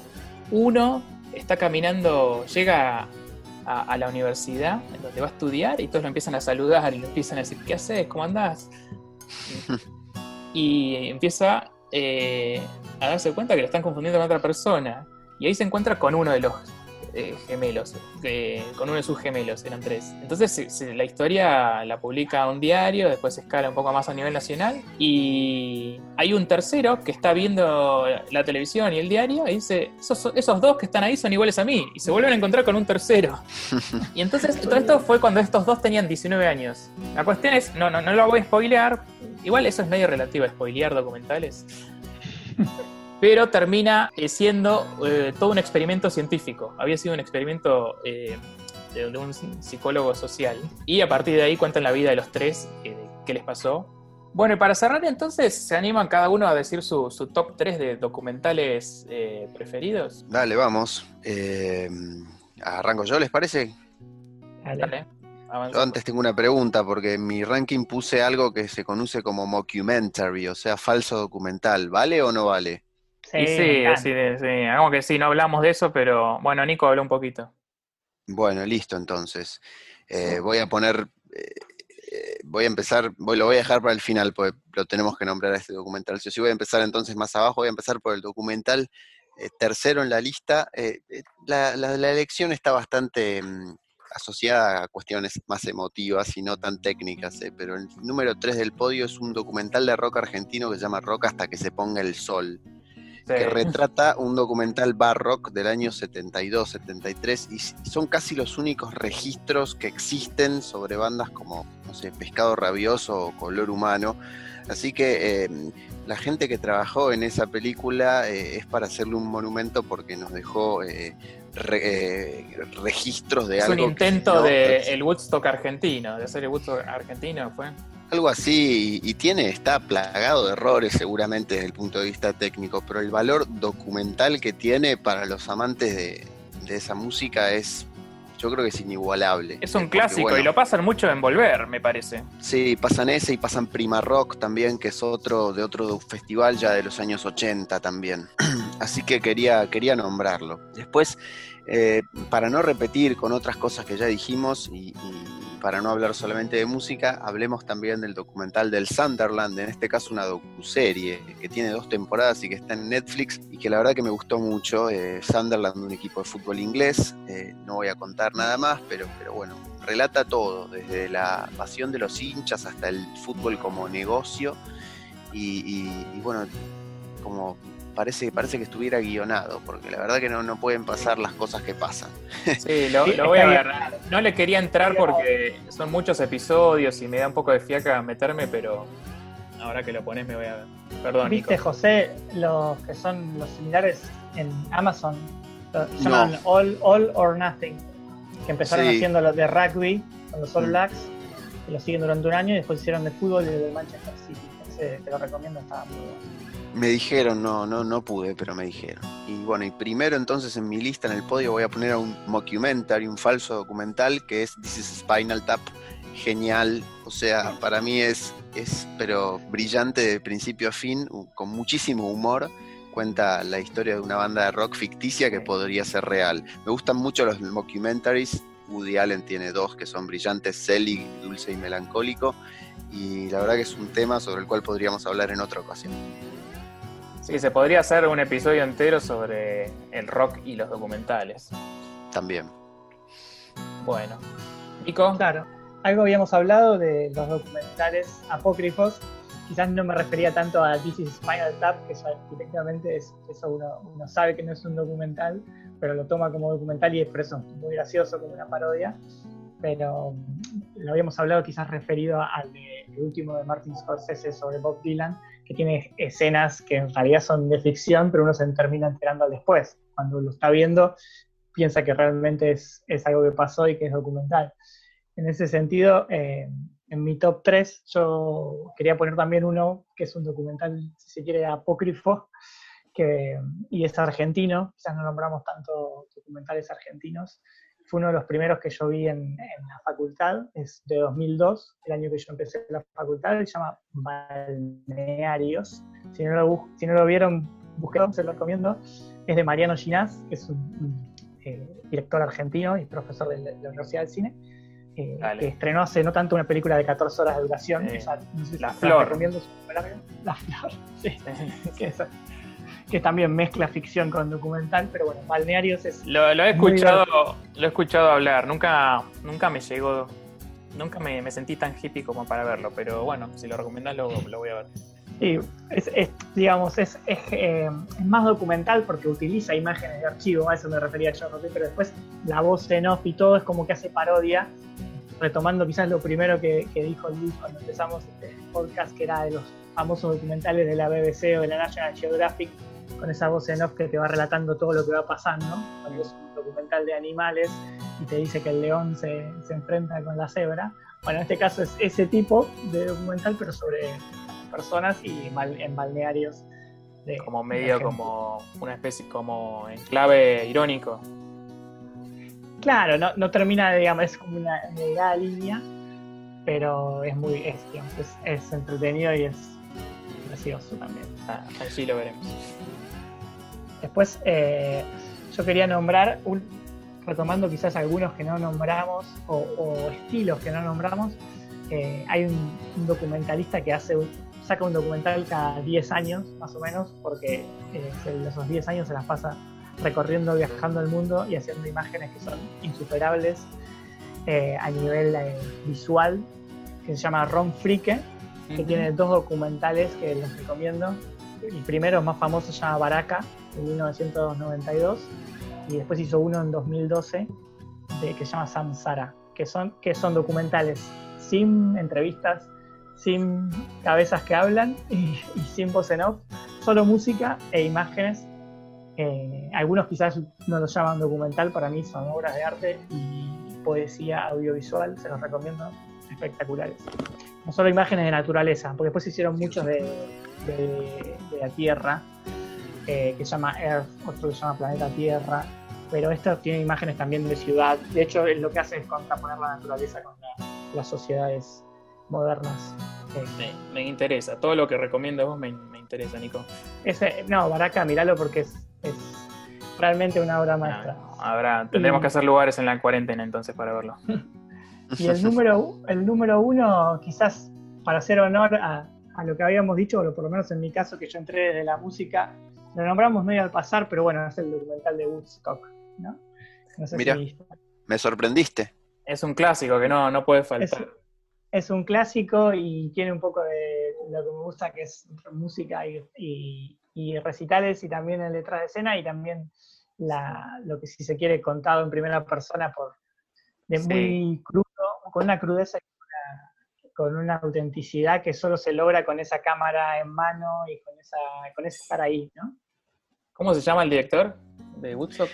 Uno está caminando, llega a, a la universidad, en donde va a estudiar, y todos lo empiezan a saludar y le empiezan a decir, ¿qué haces? ¿Cómo andás? [laughs] y empieza eh, a darse cuenta que lo están confundiendo con otra persona. Y ahí se encuentra con uno de los eh, gemelos, eh, con uno de sus gemelos, eran tres. Entonces se- se- la historia la publica un diario, después se escala un poco más a nivel nacional, y hay un tercero que está viendo la televisión y el diario y dice, esos, esos dos que están ahí son iguales a mí, y se vuelven a encontrar con un tercero. [laughs] y entonces todo esto fue cuando estos dos tenían 19 años. La cuestión es, no, no, no lo voy a spoilear, igual eso es medio relativo a spoilear documentales. [laughs] Pero termina eh, siendo eh, todo un experimento científico. Había sido un experimento eh, de, un psicólogo social. Y a partir de ahí cuentan la vida de los tres, eh, qué les pasó. Bueno, y para cerrar entonces, ¿se animan cada uno a decir su, su top 3 de documentales eh, preferidos? Dale, vamos. Eh, arranco yo, ¿les parece? Dale. Dale, Yo antes tengo una pregunta, porque en mi ranking puse algo que se conoce como mockumentary, o sea, falso documental. ¿Vale o no vale? Sí, Y sí, sí, sí, hagamos que sí, no hablamos de eso, pero bueno, Nico habló un poquito. Bueno, listo, entonces. Eh, voy a poner, eh, eh, voy a empezar, voy, lo voy a dejar para el final, porque lo tenemos que nombrar a este documental. Yo sí voy a empezar entonces más abajo, voy a empezar por el documental eh, tercero en la lista. La, la- la elección está bastante mm, asociada a cuestiones más emotivas y no tan técnicas, eh, pero el número 3 del podio es un documental de rock argentino que se llama Rock hasta que se ponga el sol. Que retrata un documental barrock del año 72, 73, y son casi los únicos registros que existen sobre bandas como, no sé, Pescado Rabioso o Color Humano. Así que em, la gente que trabajó en esa película eh, es para hacerle un monumento porque nos dejó eh, eh, registros de es algo. un intento de el Woodstock argentino, de hacer el Woodstock argentino, ¿fue? Algo así, y, tiene, está plagado de errores seguramente desde el punto de vista técnico, pero el valor documental que tiene para los amantes de, esa música es, yo creo que es inigualable. Es un clásico y lo pasan mucho en Volver, me parece. Sí, pasan ese y pasan Prima Rock también, que es otro de otro festival ya de los años 80 también. [clears throat] Así que quería, quería nombrarlo. Después, eh, para no repetir con otras cosas que ya dijimos y para no hablar solamente de música, hablemos también del documental del Sunderland, en este caso una docuserie que tiene dos temporadas y que está en Netflix y que la verdad que me gustó mucho. Eh, Sunderland, un equipo de fútbol inglés, eh, no voy a contar nada más, pero, pero bueno, relata todo, desde la pasión de los hinchas hasta el fútbol como negocio y bueno, como parece, parece que estuviera guionado, porque la verdad que no, no pueden pasar las cosas que pasan. [laughs] Sí, lo, voy a ver. No le quería entrar porque son muchos episodios y me da un poco de fiaca meterme, pero ahora que lo pones me voy a ver. Perdón. ¿Viste, José, los que son los similares en Amazon? Se llaman All, All or Nothing, que empezaron haciendo los de rugby con los All mm. Blacks, y lo siguen durante un año, y después hicieron de fútbol y de Manchester City. te lo recomiendo, estaba muy bueno. Me dijeron, no, no, no pude, pero me dijeron. Y bueno, y primero entonces en mi lista en el podio voy a poner a un mockumentary, un falso documental que es This is Spinal Tap. Genial, o sea, para mí es, es pero brillante de principio a fin, con muchísimo humor. Cuenta la historia de una banda de rock ficticia que podría ser real. Me gustan mucho los mockumentaries. Woody Allen tiene dos que son brillantes, Selig, Dulce y Melancólico. Y la verdad que es un tema sobre el cual podríamos hablar en otra ocasión. Sí, se podría hacer un episodio entero sobre el rock y los documentales. También. Bueno. Nico. Claro. Algo habíamos hablado de los documentales apócrifos. Quizás no me refería tanto a This is Spinal Tap, que eso, efectivamente es, eso uno, uno, sabe que no es un documental, pero lo toma como documental y es por eso muy gracioso, como una parodia. Pero lo habíamos hablado quizás referido al último de Martin Scorsese sobre Bob Dylan, que tiene escenas que en realidad son de ficción, pero uno se termina enterando después. Cuando lo está viendo, piensa que realmente es, es algo que pasó y que es documental. En ese sentido, eh, en mi top 3 yo quería poner también uno que es un documental, si se quiere, apócrifo, que, y es argentino, quizás no nombramos tanto documentales argentinos, fue uno de los primeros que yo vi en, la facultad, es de 2002, el año que yo empecé la facultad, se llama Balnearios. Si no lo, si no lo vieron, busquenlo, se lo recomiendo. Es de Mariano Ginás, que es un, eh, director argentino y profesor de la, Universidad del Cine, eh, que estrenó hace no tanto una película de 14 horas de duración. la, flor. La Flor. [laughs] sí. [laughs] sí que también mezcla ficción con documental, pero bueno, Balnearios es... Lo, he escuchado lo he escuchado hablar, nunca, nunca me llegó, nunca me, sentí tan hippie como para verlo, pero bueno, si lo recomendás lo, voy a ver. Sí, es, digamos, es, eh, es, más documental porque utiliza imágenes de archivo, a eso me refería yo, pero después la voz en off y todo es como que hace parodia, retomando quizás lo primero que, que dijo Luis cuando empezamos este podcast, que era de los famosos documentales de la BBC o de la National Geographic, con esa voz en off que te va relatando todo lo que va pasando, cuando es un documental de animales y te dice que el león se, se enfrenta con la cebra. Bueno, en este caso es ese tipo de documental, pero sobre personas y en balnearios. como medio como una especie, como en clave irónico. Claro, no, no termina, digamos, es como una delgada línea, pero es muy, es, es, entretenido y es gracioso también. Ah, así lo veremos. Después eh, yo quería nombrar, un, retomando quizás algunos que no nombramos o, estilos que no nombramos, eh, hay un, documentalista que hace saca un documental cada 10 años más o menos, porque eh, esos 10 años se las pasa recorriendo, viajando el mundo y haciendo imágenes que son insuperables a nivel visual, que se llama Ron Fricke, que tiene dos documentales que les recomiendo, el primero más famoso se llama Baraka, en 1992, y después hizo uno en 2012 de, que se llama Samsara, que son, que son documentales sin entrevistas, sin cabezas que hablan [laughs] y, sin voz en off, solo música e imágenes. Eh, algunos quizás no lo llaman documental, para mí son obras de arte y poesía audiovisual, se los recomiendo, espectaculares. No solo imágenes de naturaleza, porque después hicieron muchos de, la Tierra, eh, que se llama Earth, otro que se llama Planeta Tierra, pero esto tiene imágenes también de ciudad. De hecho, lo que hace es contraponer la naturaleza con las sociedades modernas. Me, interesa, todo lo que recomiendo vos me, interesa, Nico. Ese, no, Baraka, míralo porque es, realmente una obra maestra. habrá, tendremos que hacer lugares en la cuarentena entonces para verlo. [laughs] y el número, el número uno, quizás para hacer honor a, lo que habíamos dicho, o por lo menos en mi caso, que yo entré desde la música, lo nombramos medio al pasar, pero bueno, es el documental de Woodstock, ¿no? Mira, me sorprendiste. Es un clásico que no, no puede faltar. Es, un clásico y tiene un poco de lo que me gusta, que es música y, recitales y también el detrás de escena y también la, lo que si se quiere contado en primera persona por de muy crudo, con una crudeza y con una autenticidad que solo se logra con esa cámara en mano y con esa con ese estar ahí, ¿no? ¿Cómo se llama el director de Woodstock?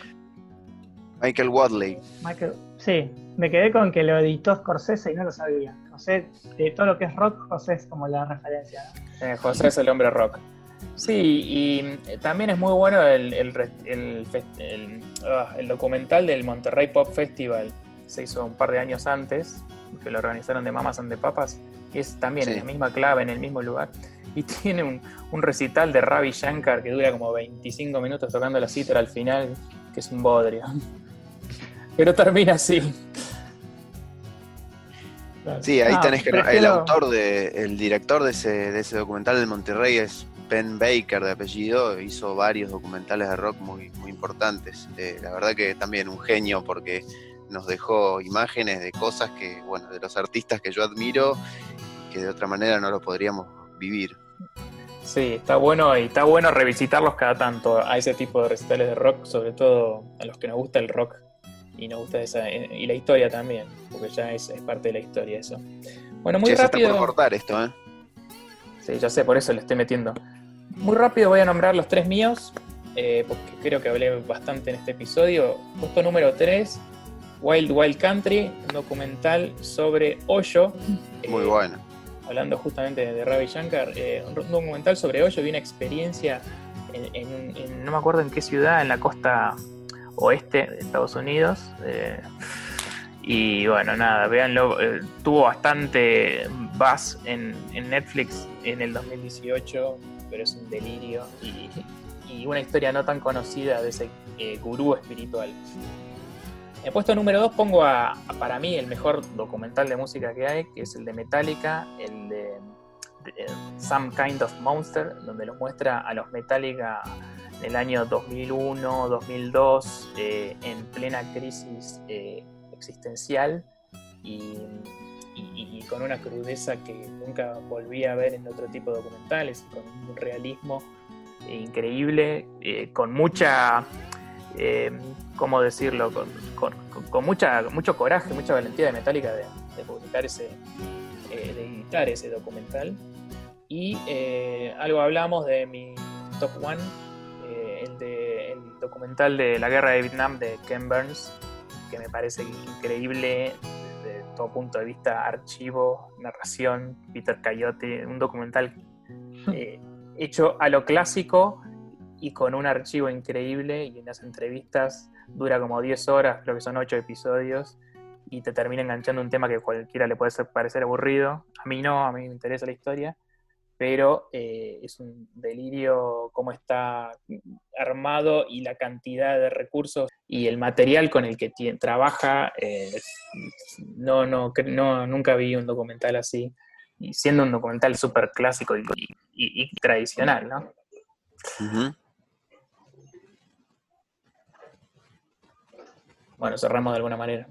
Michael Wadley. Michael, sí, me quedé con que lo editó Scorsese y no lo sabía. José, de todo lo que es rock, José es como la referencia. ¿no? José es el hombre rock. Sí, y eh, también es muy bueno el, el, ah, el, documental del Monterrey Pop Festival. Se hizo un par de años antes, que lo organizaron de Mamas and de Papas. Y es también en la misma clave, en el mismo lugar. Y [laughs] tiene un, un, recital de Ravi Shankar que dura como 25 minutos tocando la cítara al final, que es un bodrio [laughs] pero termina así. Sí, ahí tenés que. El autor, de, el director de ese, de ese documental de Monterrey es Ben Baker de apellido, hizo varios documentales de rock muy, muy importantes. Eh, la verdad que también un genio porque nos dejó imágenes de cosas que, bueno, de los artistas que yo admiro, que de otra manera no lo podríamos vivir. Sí, está bueno y está bueno revisitarlos cada tanto a ese tipo de recitales de rock, sobre todo a los que nos gusta el rock y nos gusta esa. Y la historia también, porque ya es, parte de la historia eso. Bueno, muy rápido. Se cortar esto, ¿eh? Sí, ya sé, por eso le estoy metiendo. Muy rápido voy a nombrar los tres míos, eh, porque creo que hablé bastante en este episodio. Puesto número 3, Wild Wild Country, un documental sobre Hoyo. Muy eh, bueno. Hablando justamente de Ravi Shankar, eh, un documental sobre Hoyo y una experiencia en, no me acuerdo en qué ciudad, en la costa oeste de Estados Unidos. Eh, y bueno, nada, véanlo. Tuvo bastante buzz en, Netflix en el 2018, pero es un delirio. Y, una historia no tan conocida de ese gurú espiritual. En puesto número 2 pongo a, para mí el mejor documental de música que hay, que es el de Metallica, el de, de Some Kind of Monster, donde los muestra a los Metallica el año 2001, 2002, eh, en plena crisis eh, existencial y, con una crudeza que nunca volví a ver en otro tipo de documentales, con un realismo increíble, eh, con mucha, ¿cómo decirlo? Con, mucha, mucho coraje, mucha valentía de Metallica de, publicar ese, de editar ese documental. Y algo hablamos de mi top one el, de, el documental de la guerra de Vietnam de Ken Burns, que me parece increíble desde todo punto de vista, archivo, narración, Peter Coyote, un documental [laughs] eh, hecho a lo clásico y con un archivo increíble y en las entrevistas dura como 10 horas, creo que son 8 episodios y te termina enganchando un tema que cualquiera le puede parecer aburrido. A mí no, a mí me interesa la historia pero eh, es un delirio cómo está armado y la cantidad de recursos y el material con el que trabaja. Eh, no, no, no, nunca vi un documental así, siendo un documental súper clásico y, tradicional, ¿no? Bueno, cerramos de alguna manera.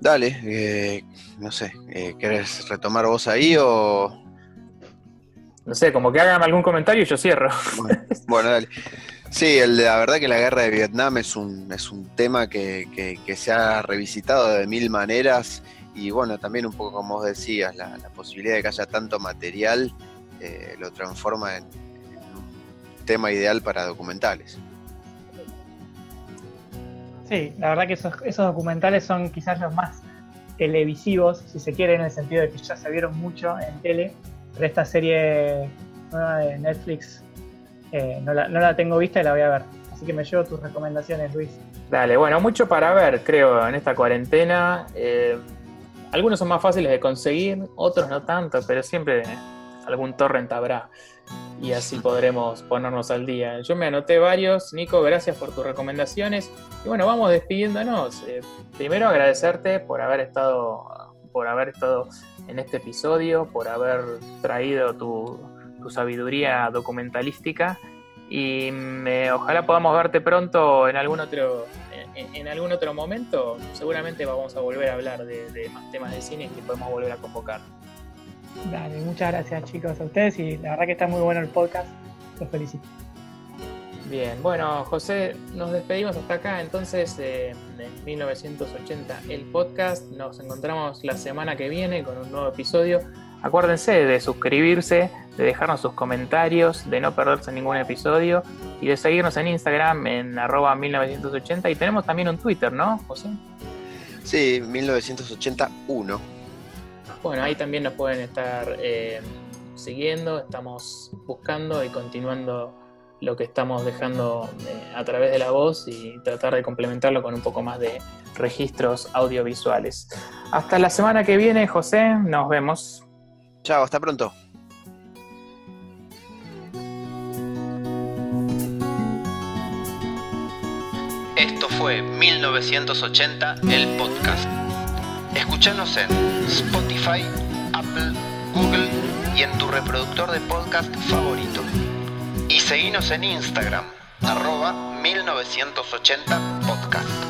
Dale, eh, no sé, ¿querés retomar vos ahí o no sé, como que hagan algún comentario y yo cierro. Bueno, [laughs] dale. Sí, la verdad que la guerra de Vietnam es un, es un tema que, se ha revisitado de mil maneras y bueno, también un poco como vos decías, la, posibilidad de que haya tanto material eh, lo transforma en, un tema ideal para documentales. Sí, la verdad que esos, documentales son quizás los más televisivos, si se quiere, en el sentido de que ya se vieron mucho en tele, pero esta serie nueva de Netflix eh, no, la, tengo vista y la voy a ver. Así que me llevo tus recomendaciones, Luis. Dale, bueno, mucho para ver, creo, en esta cuarentena. Eh, algunos son más fáciles de conseguir, otros no tanto, pero siempre algún torrent habrá y así podremos ponernos al día. Yo me anoté varios, Nico, gracias por tus recomendaciones. Y bueno, vamos despidiéndonos. Eh, primero agradecerte por haber estado por haber estado en este episodio, por haber traído tu, sabiduría documentalística y me, ojalá podamos verte pronto en algún otro en, algún otro momento. Seguramente vamos a volver a hablar de, de más temas de cine que podemos volver a convocar. Dale, muchas gracias chicos a ustedes y la verdad que está muy bueno el podcast. Los felicito. Bien, bueno José, nos despedimos hasta acá entonces en 1980 el podcast. Nos encontramos la semana que viene con un nuevo episodio. Acuérdense de suscribirse, de dejarnos sus comentarios, de no perderse ningún episodio y de seguirnos en Instagram en arroba 1980 y tenemos también un Twitter, ¿no, José? Sí, 1981. Bueno, ahí también nos pueden estar eh, siguiendo, estamos buscando y continuando lo que estamos dejando eh, a través de la voz y tratar de complementarlo con un poco más de registros audiovisuales. Hasta la semana que viene, José, nos vemos. Chao, hasta pronto. Esto fue 1980, el podcast. Escúchanos en Spotify, Apple, Google y en tu reproductor de podcast favorito. Y seguinos en Instagram, arroba 1980podcast.